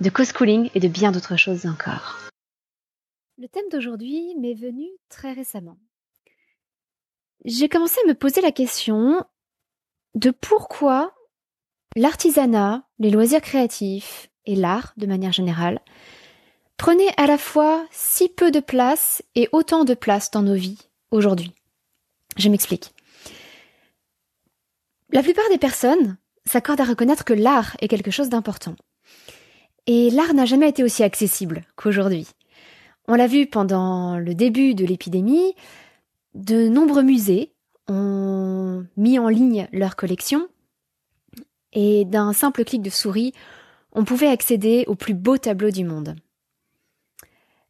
de co-schooling et de bien d'autres choses encore. Le thème d'aujourd'hui m'est venu très récemment. J'ai commencé à me poser la question de pourquoi l'artisanat, les loisirs créatifs et l'art de manière générale prenaient à la fois si peu de place et autant de place dans nos vies aujourd'hui. Je m'explique. La plupart des personnes s'accordent à reconnaître que l'art est quelque chose d'important. Et l'art n'a jamais été aussi accessible qu'aujourd'hui. On l'a vu pendant le début de l'épidémie, de nombreux musées ont mis en ligne leurs collections et d'un simple clic de souris, on pouvait accéder aux plus beaux tableaux du monde.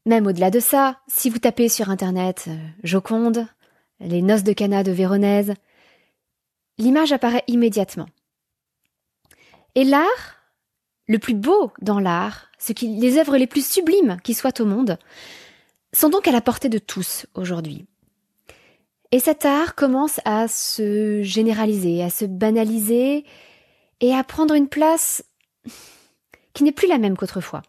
Même au-delà de ça, si vous tapez sur Internet euh, Joconde, les noces de Cana de Véronèse, l'image apparaît immédiatement. Et l'art le plus beau dans l'art, ce qui, les œuvres les plus sublimes qui soient au monde, sont donc à la portée de tous aujourd'hui. Et cet art commence à se généraliser, à se banaliser et à prendre une place qui n'est plus la même qu'autrefois.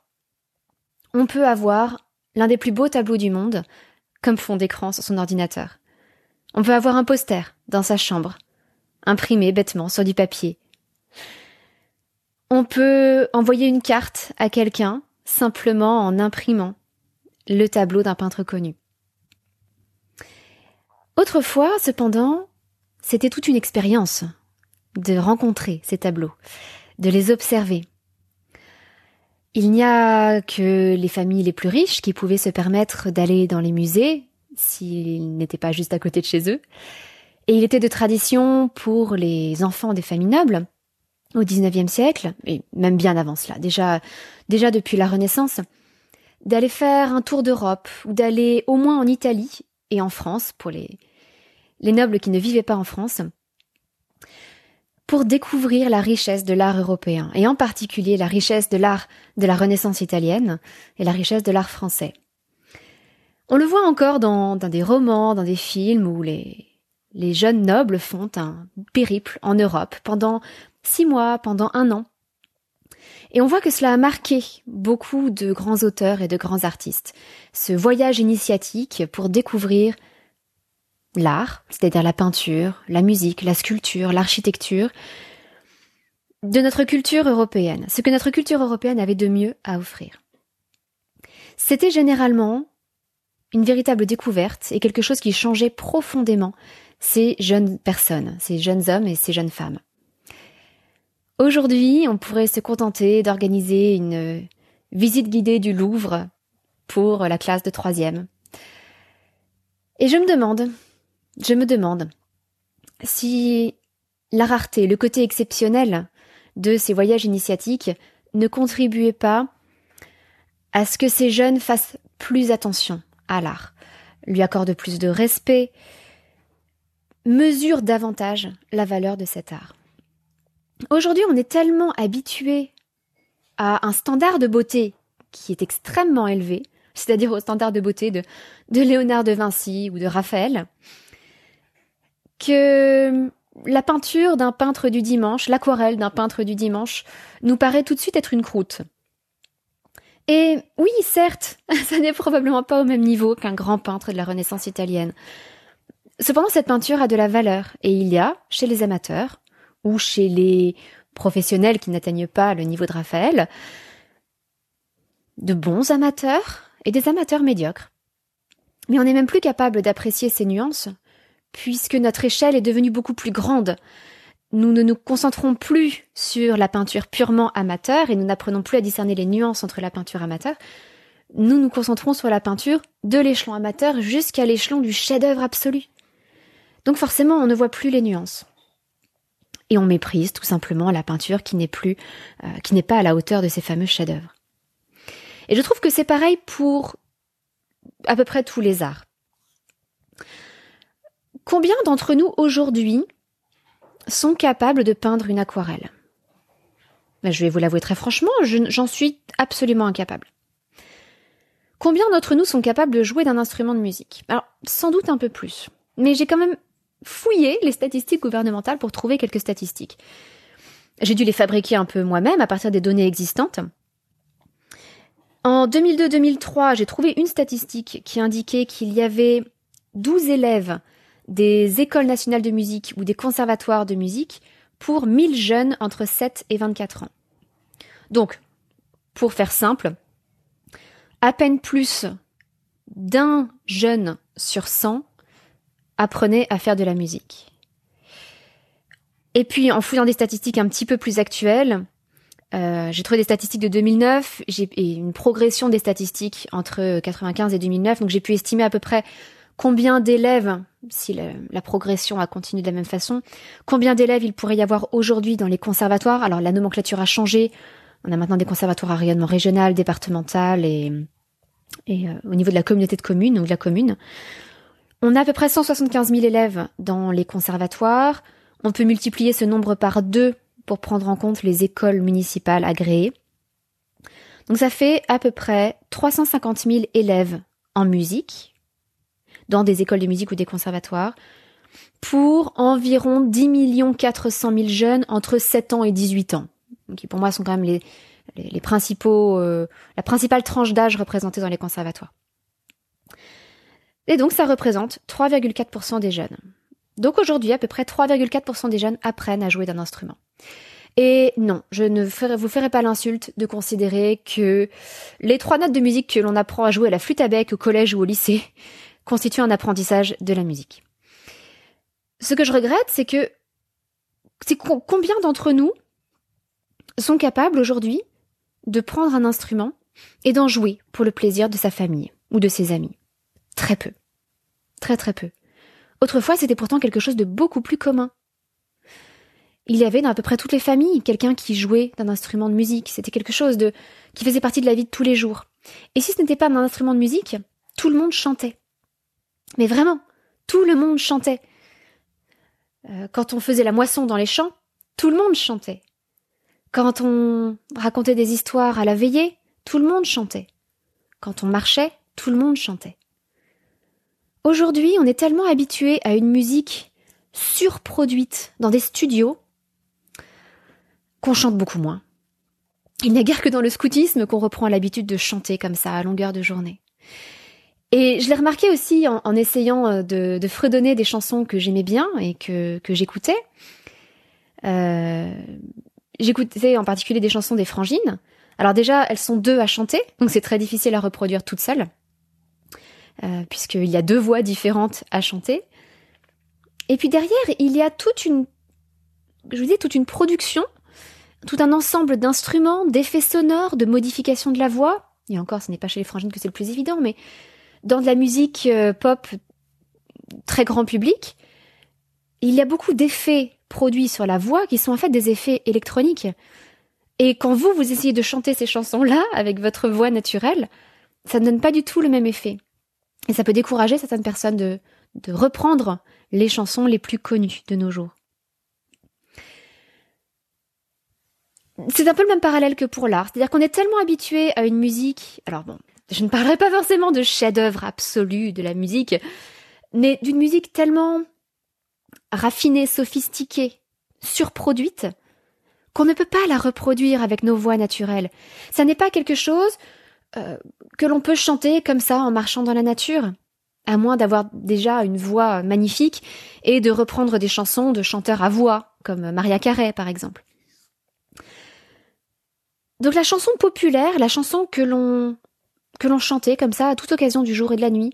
On peut avoir l'un des plus beaux tableaux du monde comme fond d'écran sur son ordinateur. On peut avoir un poster dans sa chambre, imprimé bêtement sur du papier, on peut envoyer une carte à quelqu'un simplement en imprimant le tableau d'un peintre connu. Autrefois, cependant, c'était toute une expérience de rencontrer ces tableaux, de les observer. Il n'y a que les familles les plus riches qui pouvaient se permettre d'aller dans les musées s'ils n'étaient pas juste à côté de chez eux. Et il était de tradition pour les enfants des familles nobles au XIXe siècle, et même bien avant cela, déjà, déjà depuis la Renaissance, d'aller faire un tour d'Europe ou d'aller au moins en Italie et en France pour les, les nobles qui ne vivaient pas en France, pour découvrir la richesse de l'art européen, et en particulier la richesse de l'art de la Renaissance italienne et la richesse de l'art français. On le voit encore dans, des romans, dans des films où les, les jeunes nobles font un périple en Europe pendant six mois, pendant un an. Et on voit que cela a marqué beaucoup de grands auteurs et de grands artistes. Ce voyage initiatique pour découvrir l'art, c'est-à-dire la peinture, la musique, la sculpture, l'architecture, de notre culture européenne, ce que notre culture européenne avait de mieux à offrir. C'était généralement une véritable découverte et quelque chose qui changeait profondément ces jeunes personnes, ces jeunes hommes et ces jeunes femmes. Aujourd'hui, on pourrait se contenter d'organiser une visite guidée du Louvre pour la classe de troisième. Et je me demande, je me demande si la rareté, le côté exceptionnel de ces voyages initiatiques ne contribuait pas à ce que ces jeunes fassent plus attention à l'art, lui accordent plus de respect, mesurent davantage la valeur de cet art. Aujourd'hui, on est tellement habitué à un standard de beauté qui est extrêmement élevé, c'est-à-dire au standard de beauté de, Léonard de Vinci ou de Raphaël, que la peinture d'un peintre du dimanche, l'aquarelle d'un peintre du dimanche, nous paraît tout de suite être une croûte. Et oui, certes, ça n'est probablement pas au même niveau qu'un grand peintre de la Renaissance italienne. Cependant, cette peinture a de la valeur, et il y a, chez les amateurs, ou chez les professionnels qui n'atteignent pas le niveau de Raphaël, de bons amateurs et des amateurs médiocres. Mais on n'est même plus capable d'apprécier ces nuances, puisque notre échelle est devenue beaucoup plus grande. Nous ne nous concentrons plus sur la peinture purement amateur et nous n'apprenons plus à discerner les nuances entre la peinture amateur. Nous nous concentrons sur la peinture de l'échelon amateur jusqu'à l'échelon du chef-d'œuvre absolu. Donc forcément, on ne voit plus les nuances et on méprise tout simplement la peinture qui n'est plus, euh, qui n'est pas à la hauteur de ces fameux chefs-d'œuvre. Et je trouve que c'est pareil pour à peu près tous les arts. Combien d'entre nous aujourd'hui sont capables de peindre une aquarelle? Ben, Je vais vous l'avouer très franchement, j'en suis absolument incapable. Combien d'entre nous sont capables de jouer d'un instrument de musique? Alors, sans doute un peu plus. Mais j'ai quand même fouillé les statistiques gouvernementales pour trouver quelques statistiques. J'ai dû les fabriquer un peu moi-même à partir des données existantes. En 2002-2003, j'ai trouvé une statistique qui indiquait qu'il y avait 12 élèves des écoles nationales de musique ou des conservatoires de musique pour 1000 jeunes entre 7 et 24 ans. Donc, pour faire simple, à peine plus d'un jeune sur 100 apprenait à faire de la musique. Et puis, en fouillant des statistiques un petit peu plus actuelles, euh, j'ai trouvé des statistiques de 2009 j'ai une progression des statistiques entre 95 et 2009. Donc, j'ai pu estimer à peu près combien d'élèves, si la, progression a continué de la même façon, combien d'élèves il pourrait y avoir aujourd'hui dans les conservatoires. Alors, la nomenclature a changé. On a maintenant des conservatoires à rayonnement régional, départemental et, et euh, au niveau de la communauté de communes ou de la commune. On a à peu près 175 000 élèves dans les conservatoires. On peut multiplier ce nombre par deux pour prendre en compte les écoles municipales agréées. Donc ça fait à peu près 350 000 élèves en musique, dans des écoles de musique ou des conservatoires, pour environ 10 400 000 jeunes entre 7 ans et 18 ans, qui pour moi sont quand même les, principaux, euh, la principale tranche d'âge représentée dans les conservatoires. Et donc ça représente 3,4% des jeunes. Donc aujourd'hui, à peu près 3,4% des jeunes apprennent à jouer d'un instrument. Et non, je ne vous ferai pas l'insulte de considérer que les trois notes de musique que l'on apprend à jouer à la flûte à bec au collège ou au lycée constituent un apprentissage de la musique. Ce que je regrette, c'est que c'est combien d'entre nous sont capables aujourd'hui de prendre un instrument et d'en jouer pour le plaisir de sa famille ou de ses amis? Très peu. Très très peu. Autrefois, c'était pourtant quelque chose de beaucoup plus commun. Il y avait dans à peu près toutes les familles quelqu'un qui jouait d'un instrument de musique. C'était quelque chose de qui faisait partie de la vie de tous les jours. Et si ce n'était pas un instrument de musique, tout le monde chantait. Mais vraiment, tout le monde chantait. Euh, quand on faisait la moisson dans les champs, tout le monde chantait. Quand on racontait des histoires à la veillée, tout le monde chantait. Quand on marchait, tout le monde chantait. Aujourd'hui, on est tellement habitué à une musique surproduite dans des studios qu'on chante beaucoup moins. Il n'y a guère que dans le scoutisme qu'on reprend l'habitude de chanter comme ça à longueur de journée. Et je l'ai remarqué aussi en, essayant euh, de, fredonner des chansons que j'aimais bien et que, j'écoutais. Euh, j'écoutais en particulier des chansons des frangines. Alors déjà, elles sont deux à chanter, donc c'est très difficile à reproduire toute seule. Euh, puisqu'il y a deux voix différentes à chanter. Et puis derrière, il y a toute une, je vous disais, toute une production, tout un ensemble d'instruments, d'effets sonores, de modifications de la voix. Et encore, ce n'est pas chez les frangines que c'est le plus évident, mais dans de la musique euh, pop très grand public, il y a beaucoup d'effets produits sur la voix qui sont en fait des effets électroniques. Et quand vous, vous essayez de chanter ces chansons-là avec votre voix naturelle, ça ne donne pas du tout le même effet. Et ça peut décourager certaines personnes de, reprendre les chansons les plus connues de nos jours. C'est un peu le même parallèle que pour l'art, c'est-à-dire qu'on est tellement habitué à une musique. Alors bon, je ne parlerai pas forcément de chef-d'œuvre absolu de la musique, mais d'une musique tellement raffinée, sophistiquée, surproduite, qu'on ne peut pas la reproduire avec nos voix naturelles. Ça n'est pas quelque chose euh, que l'on peut chanter comme ça en marchant dans la nature, à moins d'avoir déjà une voix magnifique et de reprendre des chansons de chanteurs à voix, comme Maria Carey par exemple. Donc la chanson populaire, la chanson que l'on que l'on chantait comme ça à toute occasion du jour et de la nuit,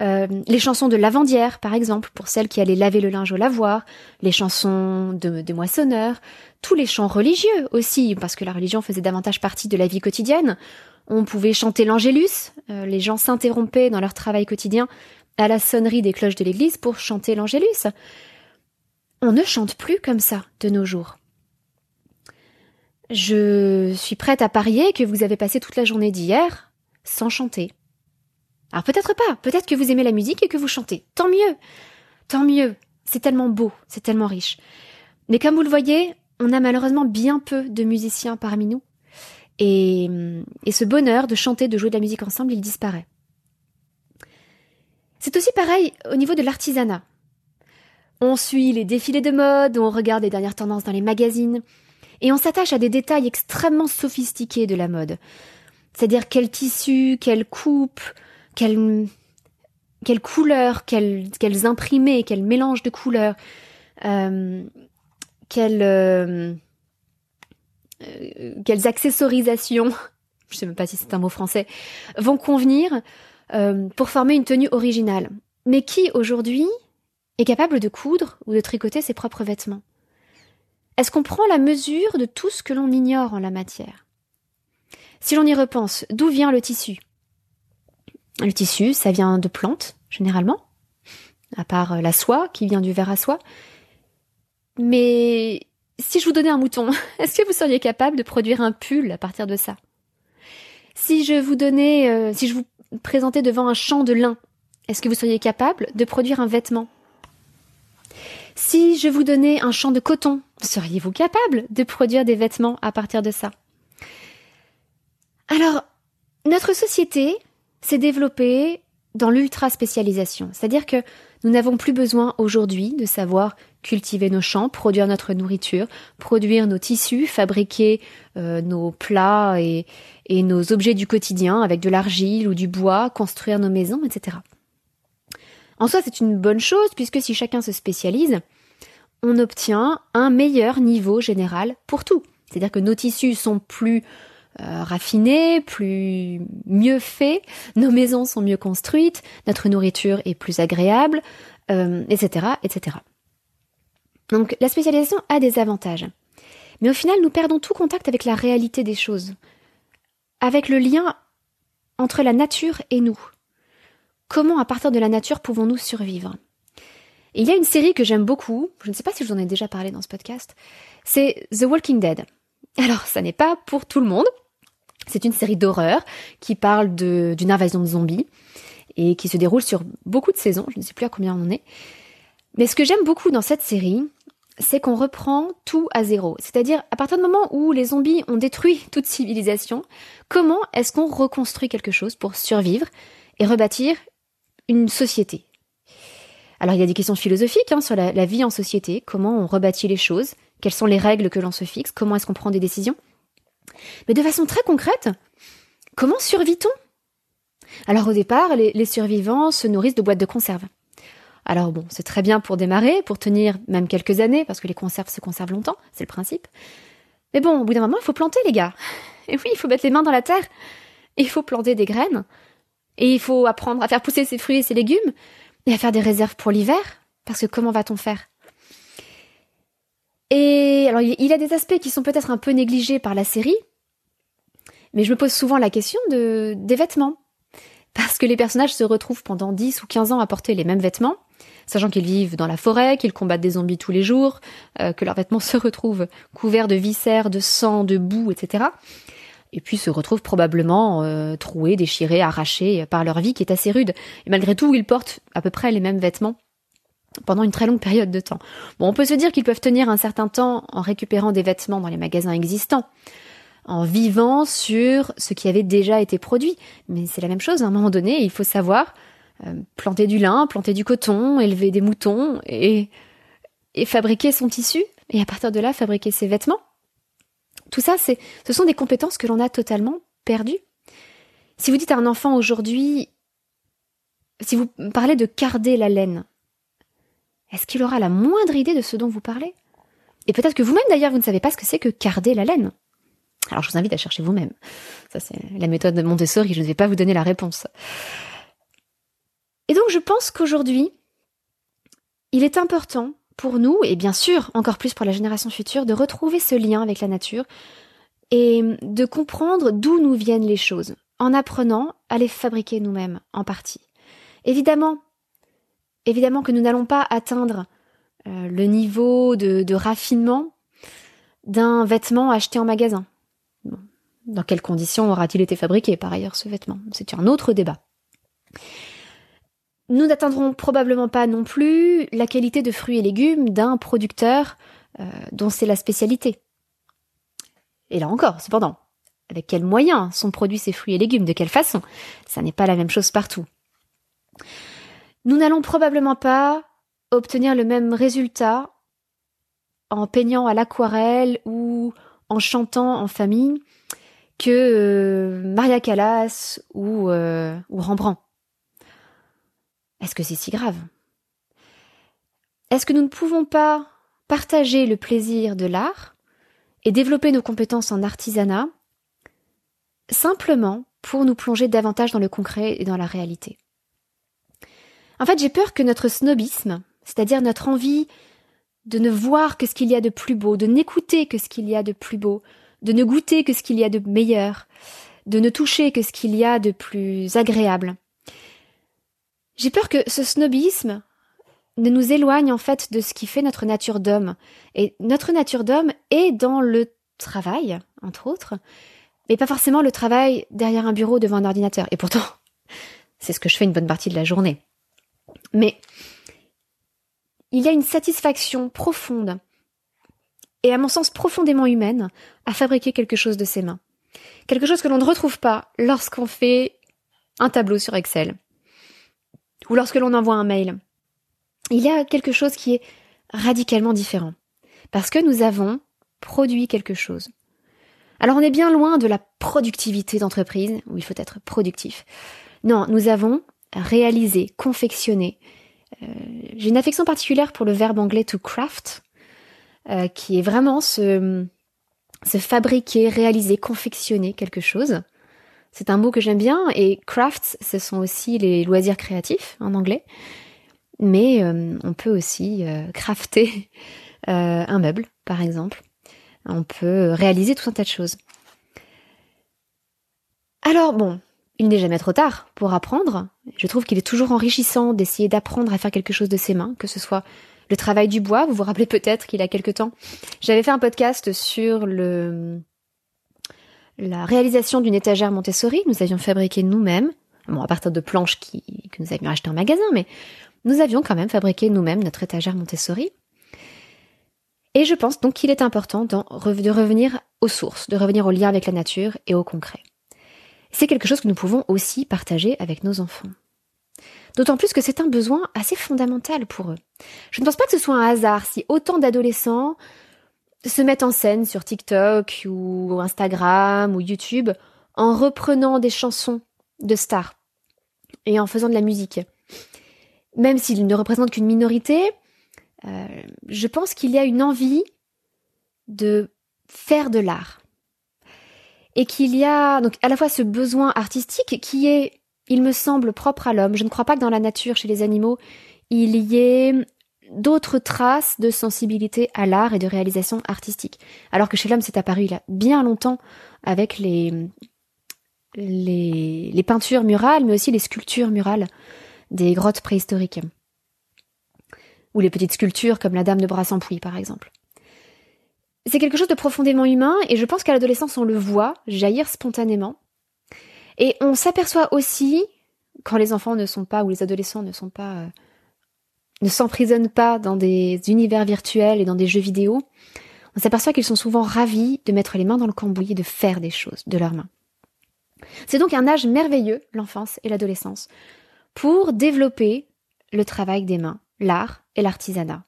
euh, les chansons de lavandière, par exemple, pour celles qui allaient laver le linge au lavoir, les chansons de, de moissonneurs, tous les chants religieux aussi, parce que la religion faisait davantage partie de la vie quotidienne. On pouvait chanter l'Angélus, euh, les gens s'interrompaient dans leur travail quotidien à la sonnerie des cloches de l'église pour chanter l'Angélus. On ne chante plus comme ça de nos jours. je suis prête à parier que vous avez passé toute la journée d'hier sans chanter. Alors peut-être pas, peut-être que vous aimez la musique et que vous chantez. Tant mieux, tant mieux. C'est tellement beau, c'est tellement riche. Mais comme vous le voyez, on a malheureusement bien peu de musiciens parmi nous. Et, et ce bonheur de chanter, de jouer de la musique ensemble, il disparaît. C'est aussi pareil au niveau de l'artisanat. On suit les défilés de mode, on regarde les dernières tendances dans les magazines, et on s'attache à des détails extrêmement sophistiqués de la mode. C'est-à-dire quel tissu, quelle coupe, quelle, quelle couleur, quels, quels imprimés, quel mélange de couleurs, euh, euh, euh, quelles accessorisations, je sais même pas si c'est un mot français, vont convenir euh, pour former une tenue originale. Mais qui aujourd'hui est capable de coudre ou de tricoter ses propres vêtements? Est-ce qu'on prend la mesure de tout ce que l'on ignore en la matière? Si l'on y repense, d'où vient le tissu? Le tissu, ça vient de plantes, généralement, à part la soie qui vient du verre à soie. Mais si je vous donnais un mouton, est-ce que vous seriez capable de produire un pull à partir de ça? Si je vous donnais, euh, si je vous présentais devant un champ de lin, est-ce que vous seriez capable de produire un vêtement? Si je vous donnais un champ de coton, seriez-vous capable de produire des vêtements à partir de ça? Alors, notre société s'est développée dans l'ultra spécialisation, c'est-à-dire que nous n'avons plus besoin aujourd'hui de savoir cultiver nos champs, produire notre nourriture, produire nos tissus, fabriquer euh, nos plats et, nos objets du quotidien avec de l'argile ou du bois, construire nos maisons, etc. En soi, c'est une bonne chose puisque si chacun se spécialise, on obtient un meilleur niveau général pour tout. C'est-à-dire que nos tissus sont plus euh, raffinés, plus mieux faits, nos maisons sont mieux construites, notre nourriture est plus agréable, etc., euh, etc. Donc la spécialisation a des avantages. Mais au final, nous perdons tout contact avec la réalité des choses, avec le lien entre la nature et nous. Comment, à partir de la nature, pouvons-nous survivre? Il y a une série que j'aime beaucoup, je ne sais pas si je vous en ai déjà parlé dans ce podcast, c'est The Walking Dead. Alors, ça n'est pas pour tout le monde, c'est une série d'horreur qui parle d'une invasion de zombies et qui se déroule sur beaucoup de saisons, je ne sais plus à combien on en est. Mais ce que j'aime beaucoup dans cette série, c'est qu'on reprend tout à zéro. C'est-à-dire, à partir du moment où les zombies ont détruit toute civilisation, comment est-ce qu'on reconstruit quelque chose pour survivre et rebâtir une société? Alors, il y a des questions philosophiques hein, sur la, la vie en société, comment on rebâtit les choses, quelles sont les règles que l'on se fixe, comment est-ce qu'on prend des décisions? Mais de façon très concrète, comment survit-on? Alors au départ, les, survivants se nourrissent de boîtes de conserve. Alors bon, c'est très bien pour démarrer, pour tenir même quelques années, parce que les conserves se conservent longtemps, c'est le principe. Mais bon, au bout d'un moment, il faut planter, les gars. Et oui, il faut mettre les mains dans la terre. Il faut planter des graines. Et il faut apprendre à faire pousser ses fruits et ses légumes. Et à faire des réserves pour l'hiver. Parce que comment va-t-on faire? Et alors, il y a des aspects qui sont peut-être un peu négligés par la série, mais je me pose souvent la question de, des vêtements. Parce que les personnages se retrouvent pendant 10 ou 15 ans à porter les mêmes vêtements, sachant qu'ils vivent dans la forêt, qu'ils combattent des zombies tous les jours, euh, que leurs vêtements se retrouvent couverts de viscères, de sang, de boue, etc. Et puis se retrouvent probablement euh, troués, déchirés, arrachés par leur vie qui est assez rude. Et malgré tout, ils portent à peu près les mêmes vêtements pendant une très longue période de temps. Bon, on peut se dire qu'ils peuvent tenir un certain temps en récupérant des vêtements dans les magasins existants, en vivant sur ce qui avait déjà été produit. Mais c'est la même chose, à un moment donné, il faut savoir planter du lin, planter du coton, élever des moutons et, et fabriquer son tissu, et à partir de là, fabriquer ses vêtements. Tout ça, c'est, ce sont des compétences que l'on a totalement perdues. Si vous dites à un enfant aujourd'hui, si vous parlez de carder la laine, est-ce qu'il aura la moindre idée de ce dont vous parlez? Et peut-être que vous-même d'ailleurs, vous ne savez pas ce que c'est que carder la laine. Alors je vous invite à chercher vous-même. Ça c'est la méthode de Montessori, je ne vais pas vous donner la réponse. Et donc je pense qu'aujourd'hui, il est important pour nous, et bien sûr encore plus pour la génération future, de retrouver ce lien avec la nature et de comprendre d'où nous viennent les choses, en apprenant à les fabriquer nous-mêmes en partie. Évidemment, Évidemment que nous n'allons pas atteindre euh, le niveau de, raffinement d'un vêtement acheté en magasin. Dans quelles conditions aura-t-il été fabriqué par ailleurs ce vêtement? C'est un autre débat. Nous n'atteindrons probablement pas non plus la qualité de fruits et légumes d'un producteur euh, dont c'est la spécialité. Et là encore, cependant, avec quels moyens sont produits ces fruits et légumes, de quelle façon Ça n'est pas la même chose partout. Nous n'allons probablement pas obtenir le même résultat en peignant à l'aquarelle ou en chantant en famille que euh, Maria Callas ou, euh, ou Rembrandt. Est-ce que c'est si grave? Est-ce que nous ne pouvons pas partager le plaisir de l'art et développer nos compétences en artisanat simplement pour nous plonger davantage dans le concret et dans la réalité? En fait, j'ai peur que notre snobisme, c'est-à-dire notre envie de ne voir que ce qu'il y a de plus beau, de n'écouter que ce qu'il y a de plus beau, de ne goûter que ce qu'il y a de meilleur, de ne toucher que ce qu'il y a de plus agréable. J'ai peur que ce snobisme ne nous éloigne en fait de ce qui fait notre nature d'homme. Et notre nature d'homme est dans le travail, entre autres, mais pas forcément le travail derrière un bureau devant un ordinateur. Et pourtant, c'est ce que je fais une bonne partie de la journée. Mais il y a une satisfaction profonde et à mon sens profondément humaine à fabriquer quelque chose de ses mains. Quelque chose que l'on ne retrouve pas lorsqu'on fait un tableau sur Excel ou lorsque l'on envoie un mail. Il y a quelque chose qui est radicalement différent parce que nous avons produit quelque chose. Alors on est bien loin de la productivité d'entreprise où il faut être productif. Non, nous avons réalisé, confectionné. Euh, j'ai une affection particulière pour le verbe anglais to craft, euh, qui est vraiment se, se fabriquer, réaliser, confectionner quelque chose. C'est un mot que j'aime bien et crafts, ce sont aussi les loisirs créatifs en anglais. Mais euh, on peut aussi euh, crafter un meuble, par exemple. On peut réaliser tout un tas de choses. Alors bon, il n'est jamais trop tard pour apprendre. Je trouve qu'il est toujours enrichissant d'essayer d'apprendre à faire quelque chose de ses mains, que ce soit le travail du bois. Vous vous rappelez peut-être qu'il y a quelque temps, j'avais fait un podcast sur le la réalisation d'une étagère Montessori. Nous avions fabriqué nous-mêmes, bon à partir de planches que nous avions achetées en magasin, mais nous avions quand même fabriqué nous-mêmes notre étagère Montessori. Et je pense donc qu'il est important de revenir aux sources, de revenir au lien avec la nature et au concret. C'est quelque chose que nous pouvons aussi partager avec nos enfants. D'autant plus que c'est un besoin assez fondamental pour eux. Je ne pense pas que ce soit un hasard si autant d'adolescents se mettent en scène sur TikTok ou Instagram ou YouTube en reprenant des chansons de stars et en faisant de la musique. Même s'ils ne représentent qu'une minorité, euh, je pense qu'il y a une envie de faire de l'art. Et qu'il y a donc à la fois ce besoin artistique qui est il me semble propre à l'homme. Je ne crois pas que dans la nature, chez les animaux, il y ait d'autres traces de sensibilité à l'art et de réalisation artistique. Alors que chez l'homme, c'est apparu il y a bien longtemps avec les, les, peintures murales, mais aussi les sculptures murales des grottes préhistoriques. Ou les petites sculptures comme la Dame de Brassampouille, par exemple. C'est quelque chose de profondément humain, et je pense qu'à l'adolescence, on le voit jaillir spontanément. Et on s'aperçoit aussi, quand les enfants ne sont pas, ou les adolescents ne sont pas, euh, ne s'emprisonnent pas dans des univers virtuels et dans des jeux vidéo, on s'aperçoit qu'ils sont souvent ravis de mettre les mains dans le cambouis et de faire des choses de leurs mains. C'est donc un âge merveilleux, l'enfance et l'adolescence, pour développer le travail des mains, l'art et l'artisanat.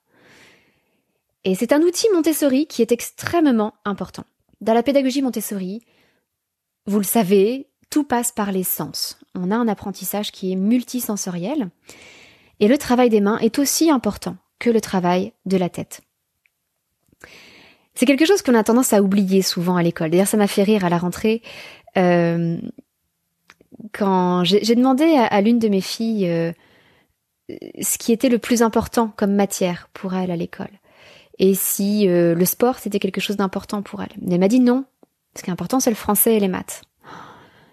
Et c'est un outil Montessori qui est extrêmement important. Dans la pédagogie Montessori, vous le savez, tout passe par les sens. On a un apprentissage qui est multisensoriel. Et le travail des mains est aussi important que le travail de la tête. C'est quelque chose qu'on a tendance à oublier souvent à l'école. D'ailleurs, ça m'a fait rire à la rentrée. Euh, quand j'ai demandé à, l'une de mes filles euh, ce qui était le plus important comme matière pour elle à l'école. Et si euh, le sport, c'était quelque chose d'important pour elle. Elle m'a dit non. Ce qui est important, c'est le français et les maths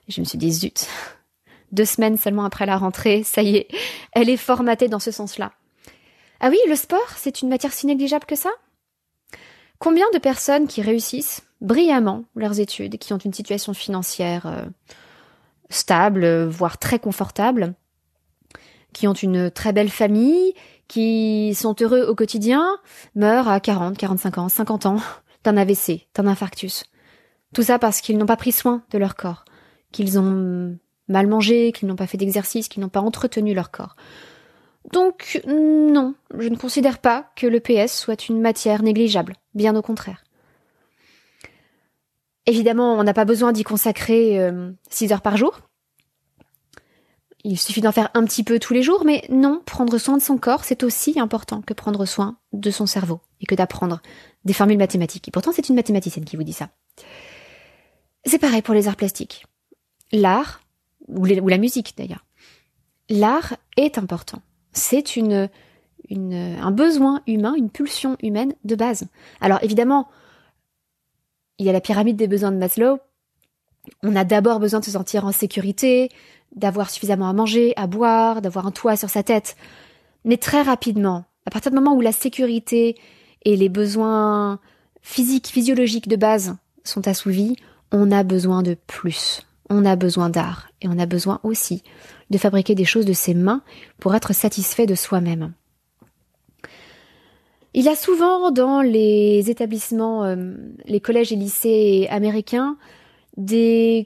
je me suis dit, zut, deux semaines seulement après la rentrée, ça y est, elle est formatée dans ce sens-là. Ah oui, le sport, c'est une matière si négligeable que ça? Combien de personnes qui réussissent brillamment leurs études, qui ont une situation financière euh, stable, voire très confortable, qui ont une très belle famille, qui sont heureux au quotidien, meurent à 40, 45 ans, 50 ans d'un AVC, d'un infarctus. Tout ça parce qu'ils n'ont pas pris soin de leur corps, qu'ils ont mal mangé, qu'ils n'ont pas fait d'exercice, qu'ils n'ont pas entretenu leur corps. Donc non, je ne considère pas que le PS soit une matière négligeable, bien au contraire. Évidemment, on n'a pas besoin d'y consacrer 6 euh, heures par jour. Il suffit d'en faire un petit peu tous les jours, mais non, prendre soin de son corps, c'est aussi important que prendre soin de son cerveau et que d'apprendre des formules mathématiques. Et pourtant, c'est une mathématicienne qui vous dit ça. C'est pareil pour les arts plastiques. L'art, ou, la musique d'ailleurs. L'art est important. C'est une, un besoin humain, une pulsion humaine de base. Alors évidemment, il y a la pyramide des besoins de Maslow. On a d'abord besoin de se sentir en sécurité, d'avoir suffisamment à manger, à boire, d'avoir un toit sur sa tête. Mais très rapidement, à partir du moment où la sécurité et les besoins physiques, physiologiques de base sont assouvis, on a besoin de plus. On a besoin d'art et on a besoin aussi de fabriquer des choses de ses mains pour être satisfait de soi-même. Il y a souvent dans les établissements, euh, les collèges et lycées américains, des,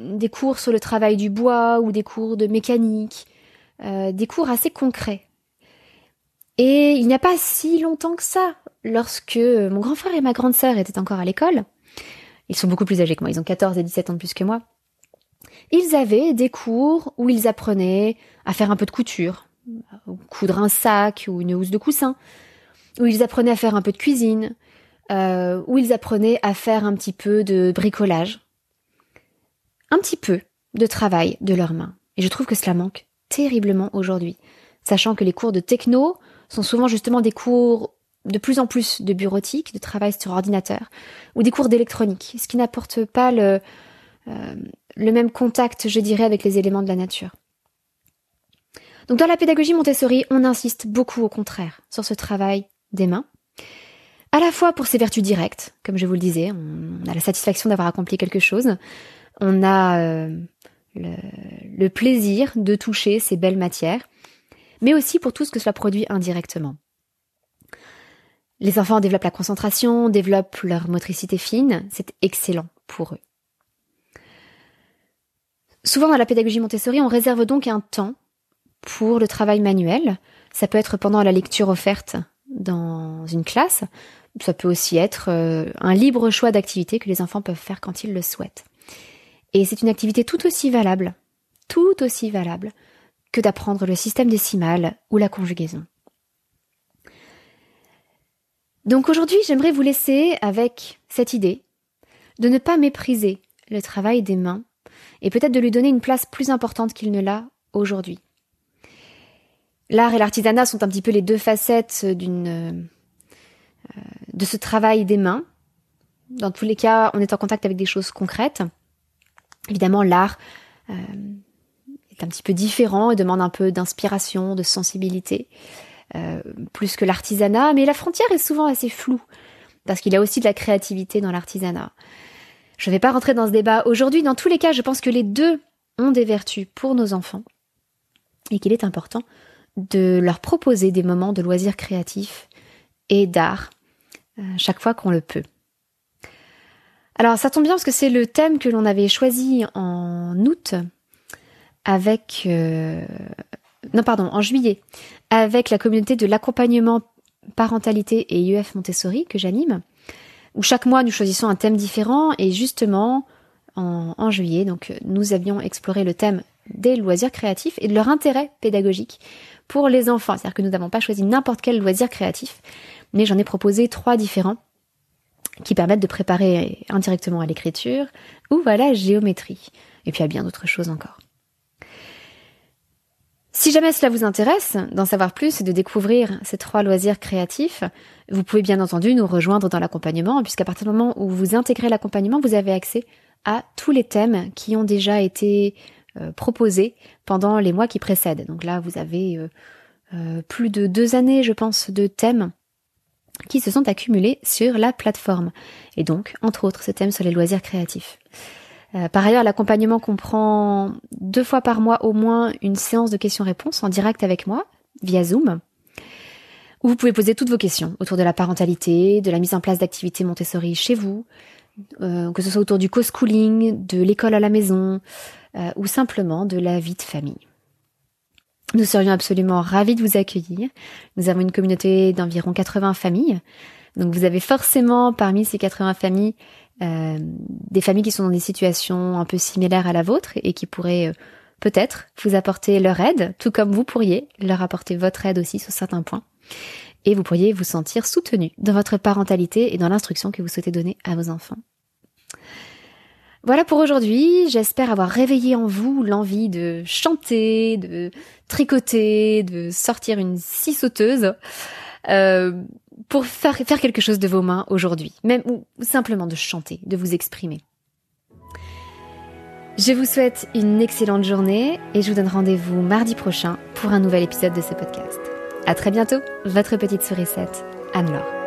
des cours sur le travail du bois ou des cours de mécanique, euh, des cours assez concrets. Et il n'y a pas si longtemps que ça, lorsque mon grand frère et ma grande sœur étaient encore à l'école, ils sont beaucoup plus âgés que moi, ils ont 14 et 17 ans de plus que moi, ils avaient des cours où ils apprenaient à faire un peu de couture, coudre un sac ou une housse de coussin, où ils apprenaient à faire un peu de cuisine, euh, où ils apprenaient à faire un petit peu de bricolage, un petit peu de travail de leurs mains. Et je trouve que cela manque terriblement aujourd'hui, sachant que les cours de techno sont souvent justement des cours de plus en plus de bureautique, de travail sur ordinateur, ou des cours d'électronique, ce qui n'apporte pas le, euh, le même contact, je dirais, avec les éléments de la nature. Donc dans la pédagogie Montessori, on insiste beaucoup au contraire sur ce travail des mains, à la fois pour ses vertus directes, comme je vous le disais, on a la satisfaction d'avoir accompli quelque chose, on a euh, le plaisir de toucher ces belles matières, mais aussi pour tout ce que cela produit indirectement. Les enfants développent la concentration, développent leur motricité fine, c'est excellent pour eux. Souvent dans la pédagogie Montessori, on réserve donc un temps pour le travail manuel. Ça peut être pendant la lecture offerte dans une classe. Ça peut aussi être euh, un libre choix d'activité que les enfants peuvent faire quand ils le souhaitent. Et c'est une activité tout aussi valable, tout aussi valable que d'apprendre le système décimal ou la conjugaison. Donc aujourd'hui, j'aimerais vous laisser avec cette idée de ne pas mépriser le travail des mains et peut-être de lui donner une place plus importante qu'il ne l'a aujourd'hui. L'art et l'artisanat sont un petit peu les deux facettes euh, de ce travail des mains. Dans tous les cas, on est en contact avec des choses concrètes. Évidemment, l'art euh, est un petit peu différent et demande un peu d'inspiration, de sensibilité, euh, plus que l'artisanat, mais la frontière est souvent assez floue, parce qu'il y a aussi de la créativité dans l'artisanat. Je ne vais pas rentrer dans ce débat aujourd'hui. Dans tous les cas, je pense que les deux ont des vertus pour nos enfants et qu'il est important de leur proposer des moments de loisirs créatifs et d'art euh, chaque fois qu'on le peut. Alors ça tombe bien parce que c'est le thème que l'on avait choisi en août avec euh, non pardon en juillet avec la communauté de l'accompagnement parentalité et IEF Montessori que j'anime où chaque mois nous choisissons un thème différent et justement en, juillet, donc nous avions exploré le thème des loisirs créatifs et de leur intérêt pédagogique pour les enfants. C'est-à-dire que nous n'avons pas choisi n'importe quel loisir créatif, mais j'en ai proposé trois différents qui permettent de préparer indirectement à l'écriture ou à la géométrie. Et puis à bien d'autres choses encore. Si jamais cela vous intéresse d'en savoir plus et de découvrir ces trois loisirs créatifs, vous pouvez bien entendu nous rejoindre dans l'accompagnement, puisqu'à partir du moment où vous intégrez l'accompagnement, vous avez accès à tous les thèmes qui ont déjà été euh, proposés pendant les mois qui précèdent. Donc là, vous avez euh, euh, plus de deux années, je pense, de thèmes qui se sont accumulés sur la plateforme. Et donc, entre autres, ce thème sur les loisirs créatifs. Euh, par ailleurs, l'accompagnement comprend deux fois par mois au moins une séance de questions-réponses en direct avec moi, via Zoom, où vous pouvez poser toutes vos questions autour de la parentalité, de la mise en place d'activités Montessori chez vous, euh, que ce soit autour du co-schooling, de l'école à la maison, euh, ou simplement de la vie de famille. Nous serions absolument ravis de vous accueillir. Nous avons une communauté d'environ 80 familles. Donc vous avez forcément parmi ces 80 familles euh, des familles qui sont dans des situations un peu similaires à la vôtre et qui pourraient euh, peut-être vous apporter leur aide, tout comme vous pourriez leur apporter votre aide aussi sur certains points. Et vous pourriez vous sentir soutenu dans votre parentalité et dans l'instruction que vous souhaitez donner à vos enfants. Voilà pour aujourd'hui. J'espère avoir réveillé en vous l'envie de chanter, de tricoter, de sortir une scie sauteuse. Euh, pour faire, quelque chose de vos mains aujourd'hui, même ou simplement de chanter, de vous exprimer. Je vous souhaite une excellente journée et je vous donne rendez-vous mardi prochain pour un nouvel épisode de ce podcast. À très bientôt, votre petite sourisette, Anne-Laure.